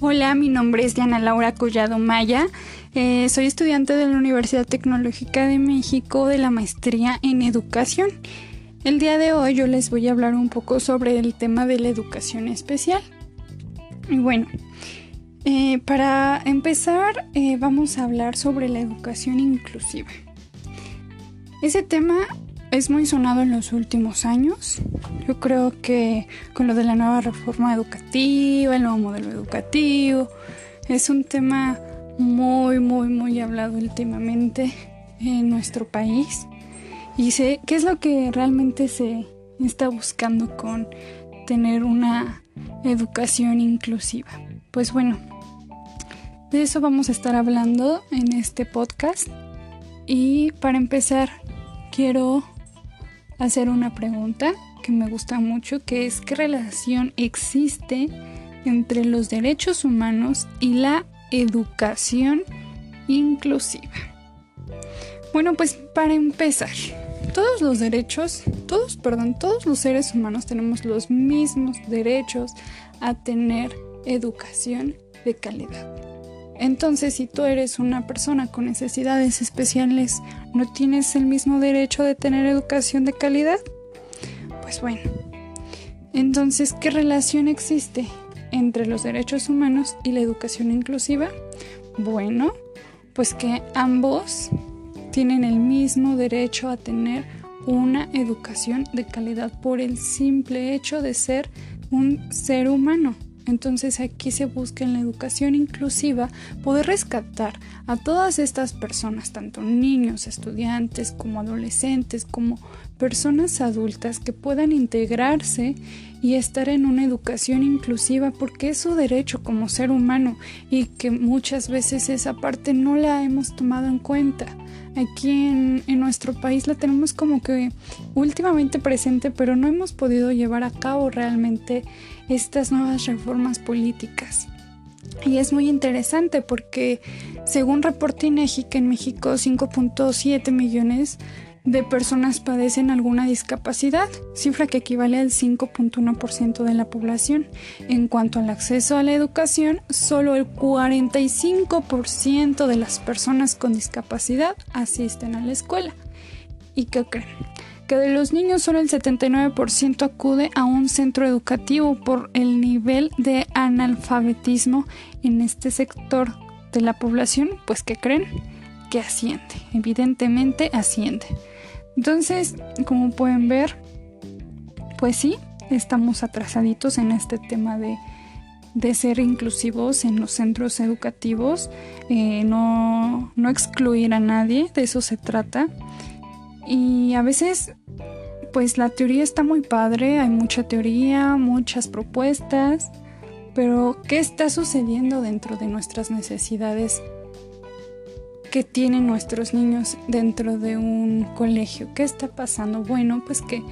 Hola, mi nombre es Diana Laura Collado Maya. Eh, soy estudiante de la Universidad Tecnológica de México de la maestría en educación. El día de hoy yo les voy a hablar un poco sobre el tema de la educación especial. Y bueno, eh, para empezar eh, vamos a hablar sobre la educación inclusiva. Ese tema es muy sonado en los últimos años. Yo creo que con lo de la nueva reforma educativa, el nuevo modelo educativo, es un tema muy, muy, muy hablado últimamente en nuestro país. Y sé qué es lo que realmente se está buscando con tener una educación inclusiva. Pues bueno, de eso vamos a estar hablando en este podcast. Y para empezar, quiero hacer una pregunta que me gusta mucho, que es ¿qué relación existe entre los derechos humanos y la educación inclusiva? Bueno, pues para empezar, todos los derechos, todos, perdón, todos los seres humanos tenemos los mismos derechos a tener educación de calidad. Entonces, si tú eres una persona con necesidades especiales, ¿no tienes el mismo derecho de tener educación de calidad? Pues bueno. Entonces, ¿qué relación existe entre los derechos humanos y la educación inclusiva? Bueno, pues que ambos tienen el mismo derecho a tener una educación de calidad por el simple hecho de ser un ser humano. Entonces aquí se busca en la educación inclusiva poder rescatar a todas estas personas, tanto niños, estudiantes, como adolescentes, como personas adultas que puedan integrarse y estar en una educación inclusiva porque es su derecho como ser humano y que muchas veces esa parte no la hemos tomado en cuenta. Aquí en, en nuestro país la tenemos como que últimamente presente pero no hemos podido llevar a cabo realmente estas nuevas reformas políticas. Y es muy interesante porque según reporte INEGI que en México 5.7 millones de personas padecen alguna discapacidad, cifra que equivale al 5.1% de la población. En cuanto al acceso a la educación, solo el 45% de las personas con discapacidad asisten a la escuela. ¿Y qué creen? Que de los niños solo el 79% acude a un centro educativo por el nivel de analfabetismo en este sector de la población, pues ¿qué creen? Que asciende, evidentemente asciende. Entonces, como pueden ver, pues sí, estamos atrasaditos en este tema de, ser inclusivos en los centros educativos, eh, no, no excluir a nadie, de eso se trata. Y a veces, pues la teoría está muy padre, hay mucha teoría, muchas propuestas, pero ¿qué está sucediendo dentro de nuestras necesidades que tienen nuestros niños dentro de un colegio. ¿Qué está pasando? Bueno, pues que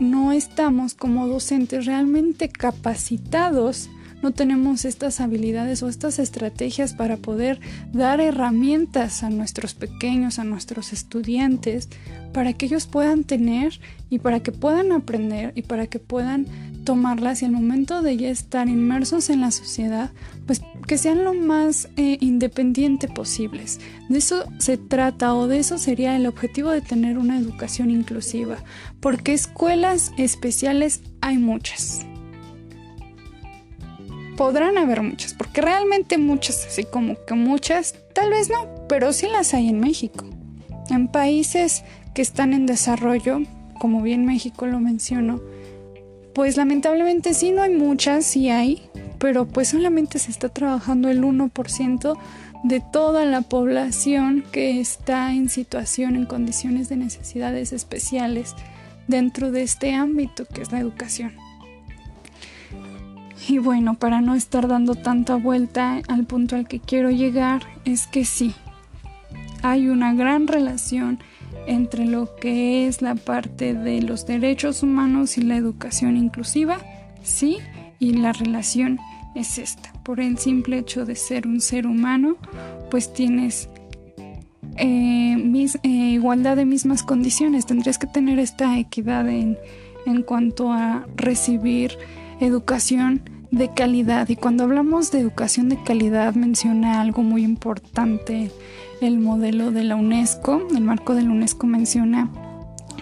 no estamos como docentes realmente capacitados, no tenemos estas habilidades o estas estrategias para poder dar herramientas a nuestros pequeños, a nuestros estudiantes, para que ellos puedan tener y para que puedan aprender y para que puedan tomarlas y al momento de ya estar inmersos en la sociedad, pues que sean lo más eh, independiente posibles. De eso se trata o de eso sería el objetivo de tener una educación inclusiva, porque escuelas especiales hay muchas. Podrán haber muchas, porque realmente muchas, así como que muchas, tal vez no, pero sí las hay en México. En países que están en desarrollo, como bien México lo menciono, pues lamentablemente sí, no hay muchas, sí hay, pero pues solamente se está trabajando el 1% de toda la población que está en situación, en condiciones de necesidades especiales dentro de este ámbito que es la educación. Y bueno, para no estar dando tanta vuelta al punto al que quiero llegar, es que sí, hay una gran relación entre lo que es la parte de los derechos humanos y la educación inclusiva, sí, y la relación es esta. Por el simple hecho de ser un ser humano, pues tienes eh, eh, igualdad de mismas condiciones. Tendrías que tener esta equidad en, en cuanto a recibir educación de calidad. Y cuando hablamos de educación de calidad menciona algo muy importante. El modelo de la UNESCO, el marco de la UNESCO menciona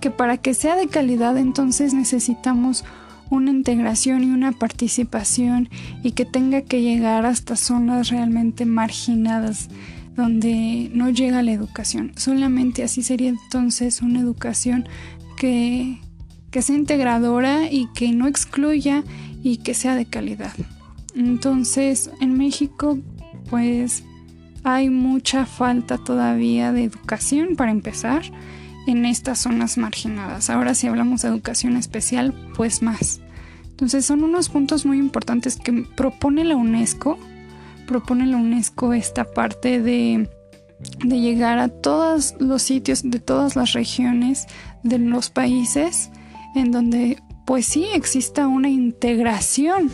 que para que sea de calidad entonces necesitamos una integración y una participación y que tenga que llegar hasta zonas realmente marginadas donde no llega la educación. Solamente así sería entonces una educación que, que sea integradora y que no excluya y que sea de calidad. Entonces, en México, pues hay mucha falta todavía de educación para empezar en estas zonas marginadas. Ahora si hablamos de educación especial, pues más. Entonces son unos puntos muy importantes que propone la UNESCO. Propone la UNESCO esta parte de, de llegar a todos los sitios de todas las regiones de los países en donde pues sí exista una integración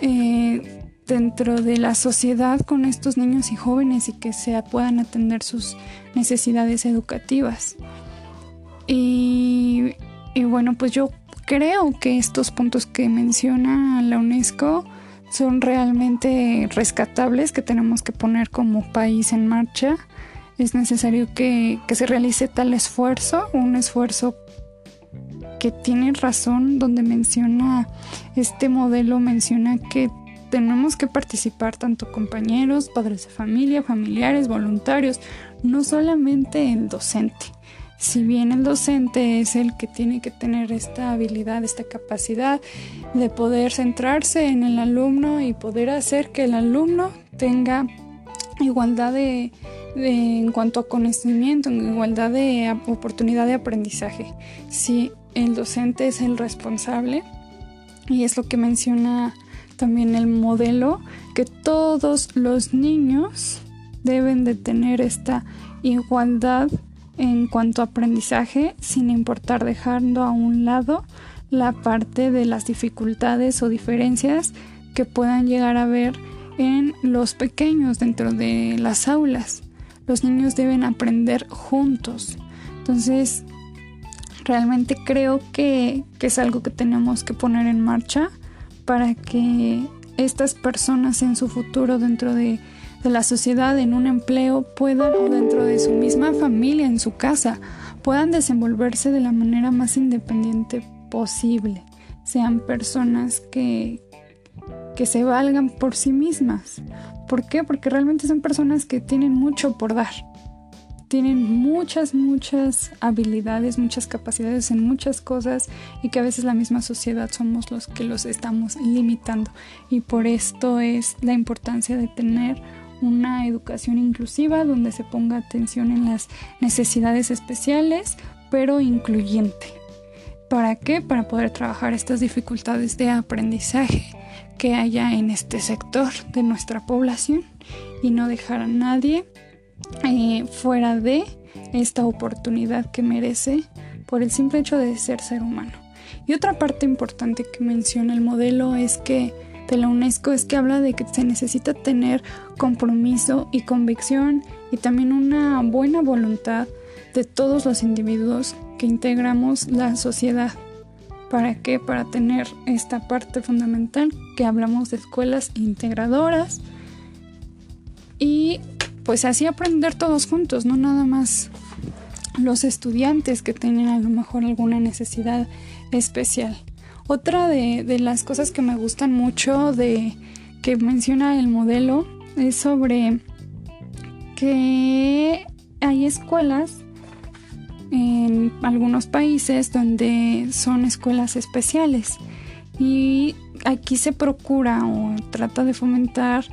eh, dentro de la sociedad con estos niños y jóvenes y que se puedan atender sus necesidades educativas. Y, bueno, pues yo creo que estos puntos que menciona la UNESCO son realmente rescatables, que tenemos que poner como país en marcha. Es necesario que, que se realice tal esfuerzo, un esfuerzo que tiene razón donde menciona este modelo, menciona que tenemos que participar tanto compañeros, padres de familia, familiares, voluntarios, no solamente el docente. Si bien el docente es el que tiene que tener esta habilidad, esta capacidad de poder centrarse en el alumno y poder hacer que el alumno tenga igualdad de, en cuanto a conocimiento, igualdad de oportunidad de aprendizaje. Si el docente es el responsable, y es lo que menciona también el modelo que todos los niños deben de tener esta igualdad en cuanto a aprendizaje sin importar dejando a un lado la parte de las dificultades o diferencias que puedan llegar a ver en los pequeños dentro de las aulas. Los niños deben aprender juntos. Entonces, realmente creo que, que es algo que tenemos que poner en marcha para que estas personas en su futuro dentro de, la sociedad, en un empleo, puedan o dentro de su misma familia, en su casa, puedan desenvolverse de la manera más independiente posible. Sean personas que, que se valgan por sí mismas. ¿Por qué? Porque realmente son personas que tienen mucho por dar tienen muchas, muchas habilidades, muchas capacidades en muchas cosas y que a veces la misma sociedad somos los que los estamos limitando. Y por esto es la importancia de tener una educación inclusiva donde se ponga atención en las necesidades especiales, pero incluyente. ¿Para qué? Para poder trabajar estas dificultades de aprendizaje que haya en este sector de nuestra población y no dejar a nadie eh, fuera de esta oportunidad que merece por el simple hecho de ser ser humano. Y otra parte importante que menciona el modelo es que de la UNESCO es que habla de que se necesita tener compromiso y convicción y también una buena voluntad de todos los individuos que integramos la sociedad. ¿Para qué? Para tener esta parte fundamental que hablamos de escuelas integradoras y pues así aprender todos juntos, no nada más los estudiantes que tienen a lo mejor alguna necesidad especial. Otra de, las cosas que me gustan mucho de que menciona el modelo es sobre que hay escuelas en algunos países donde son escuelas especiales. Y aquí se procura o trata de fomentar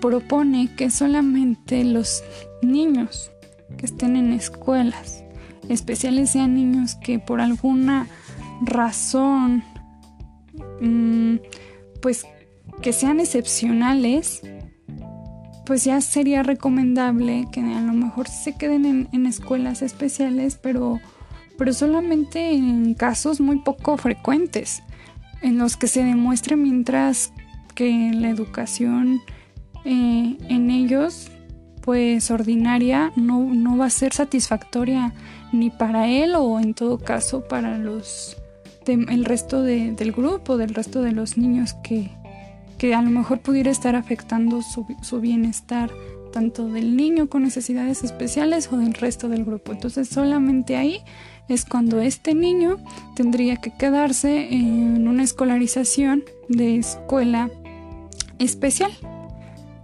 propone que solamente los niños que estén en escuelas especiales sean niños que por alguna razón mm, pues que sean excepcionales pues ya sería recomendable que a lo mejor se queden en, escuelas especiales pero pero solamente en casos muy poco frecuentes en los que se demuestre mientras que la educación eh, en ellos, pues ordinaria, no, no va a ser satisfactoria ni para él o en todo caso para los el resto del grupo, del resto de los niños que, que a lo mejor pudiera estar afectando su, su, bienestar, tanto del niño con necesidades especiales o del resto del grupo. Entonces solamente ahí es cuando este niño tendría que quedarse en una escolarización de escuela especial.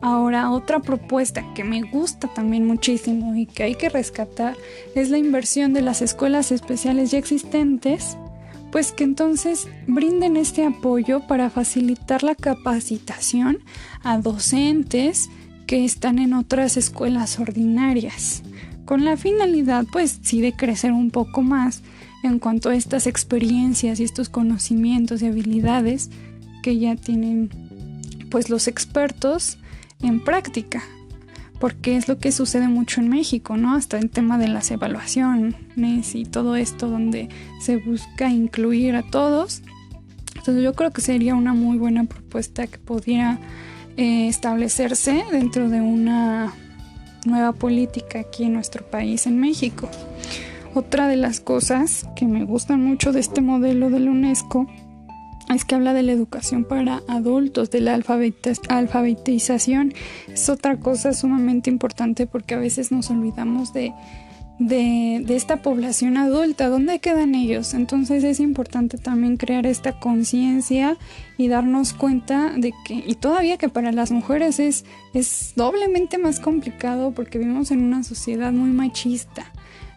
Ahora, otra propuesta que me gusta también muchísimo y que hay que rescatar es la inversión de las escuelas especiales ya existentes, pues que entonces brinden este apoyo para facilitar la capacitación a docentes que están en otras escuelas ordinarias, con la finalidad, pues sí, de crecer un poco más en cuanto a estas experiencias y estos conocimientos y habilidades que ya tienen pues los expertos en práctica, porque es lo que sucede mucho en México, ¿no? Hasta en tema de las evaluaciones y todo esto donde se busca incluir a todos. Entonces yo creo que sería una muy buena propuesta que pudiera eh, establecerse dentro de una nueva política aquí en nuestro país, en México. Otra de las cosas que me gustan mucho de este modelo de la UNESCO es que habla de la educación para adultos, de la alfabetización. Es otra cosa sumamente importante porque a veces nos olvidamos de, de, esta población adulta, ¿dónde quedan ellos? Entonces es importante también crear esta conciencia y darnos cuenta de que, y todavía que para las mujeres es, es doblemente más complicado porque vivimos en una sociedad muy machista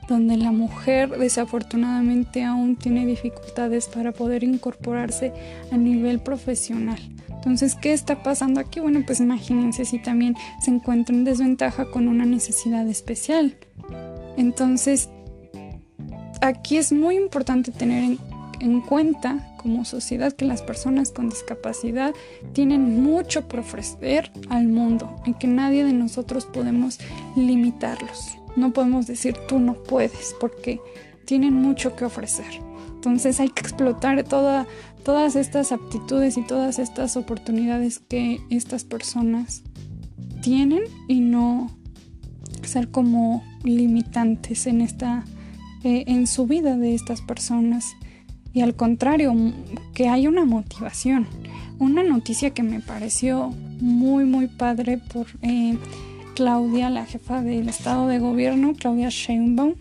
donde la mujer desafortunadamente aún tiene dificultades para poder incorporarse a nivel profesional. Entonces, ¿qué está pasando aquí? Bueno, pues imagínense si también se encuentra en desventaja con una necesidad especial. Entonces, aquí es muy importante tener en, en cuenta como sociedad que las personas con discapacidad tienen mucho por ofrecer al mundo y que nadie de nosotros podemos limitarlos. No podemos decir tú no puedes porque tienen mucho que ofrecer. Entonces hay que explotar toda, todas estas aptitudes y todas estas oportunidades que estas personas tienen y no ser como limitantes en esta eh, en su vida de estas personas y al contrario que hay una motivación una noticia que me pareció muy muy padre por eh, Claudia, la jefa del Estado de Gobierno, Claudia Sheinbaum,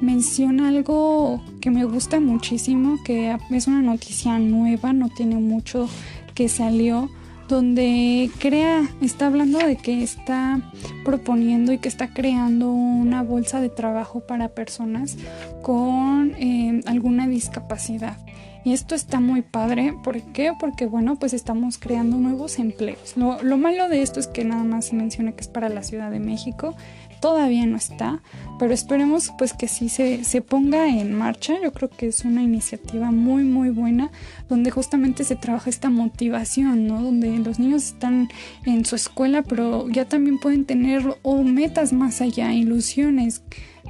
menciona algo que me gusta muchísimo, que es una noticia nueva, no tiene mucho que salió, donde crea, está hablando de que está proponiendo y que está creando una bolsa de trabajo para personas con eh, discapacidad. Y esto está muy padre. ¿Por qué? Porque bueno, pues estamos creando nuevos empleos. Lo, malo de esto es que nada más se menciona que es para la Ciudad de México. Todavía no está, pero esperemos pues que sí se, se ponga en marcha. Yo creo que es una iniciativa muy muy buena donde justamente se trabaja esta motivación, ¿no? Donde los niños están en su escuela, pero ya también pueden tener o metas más allá, ilusiones,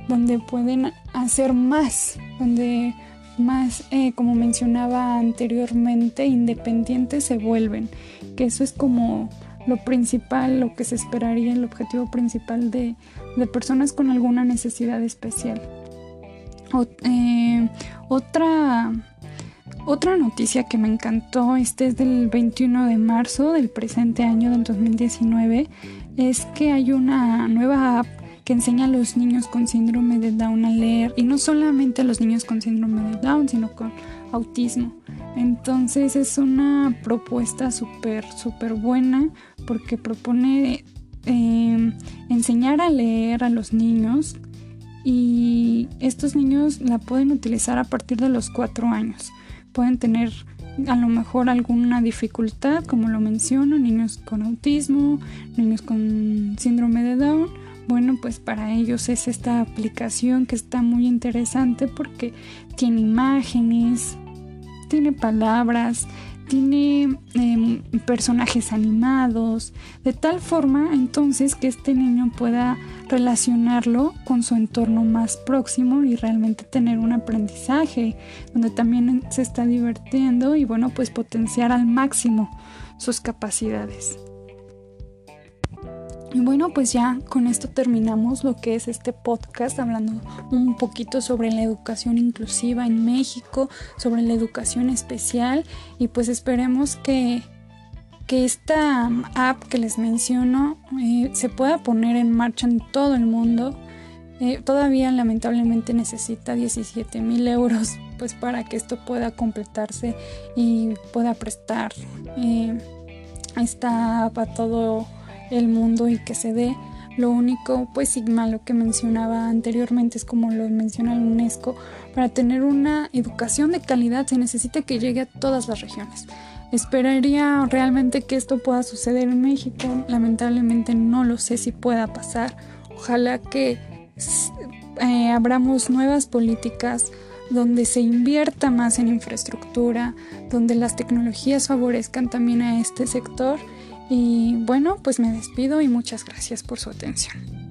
donde pueden hacer más, donde más, eh, como mencionaba anteriormente, independientes se vuelven, que eso es como lo principal, lo que se esperaría, el objetivo principal de, personas con alguna necesidad especial. Eh, otra, otra noticia que me encantó, este es del 21 de marzo del presente año del 2019, es que hay una nueva app que enseña a los niños con síndrome de Down a leer y no solamente a los niños con síndrome de Down, sino con autismo. Entonces es una propuesta súper, súper buena porque propone eh, enseñar a leer a los niños y estos niños la pueden utilizar a partir de los cuatro años. Pueden tener a lo mejor alguna dificultad, como lo menciono, niños con autismo, niños con síndrome de Down bueno, pues para ellos es esta aplicación que está muy interesante porque tiene imágenes, tiene palabras, tiene em, personajes animados, de tal forma entonces que este niño pueda relacionarlo con su entorno más próximo y realmente tener un aprendizaje donde también se está divirtiendo y bueno, pues potenciar al máximo sus capacidades. Y bueno, pues ya con esto terminamos lo que es este podcast, hablando un poquito sobre la educación inclusiva en México, sobre la educación especial y pues esperemos que, que esta app que les menciono eh, se pueda poner en marcha en todo el mundo. Eh, todavía lamentablemente necesita 17 mil euros pues para que esto pueda completarse y pueda prestar eh, esta app a todo el mundo y que se dé. Lo único, pues sí, malo que mencionaba anteriormente es como lo menciona la UNESCO, para tener una educación de calidad se necesita que llegue a todas las regiones. Esperaría realmente que esto pueda suceder en México, lamentablemente no lo sé si pueda pasar. Ojalá que eh, abramos nuevas políticas donde se invierta más en infraestructura, donde las tecnologías favorezcan también a este sector y bueno, pues me despido y muchas gracias por su atención.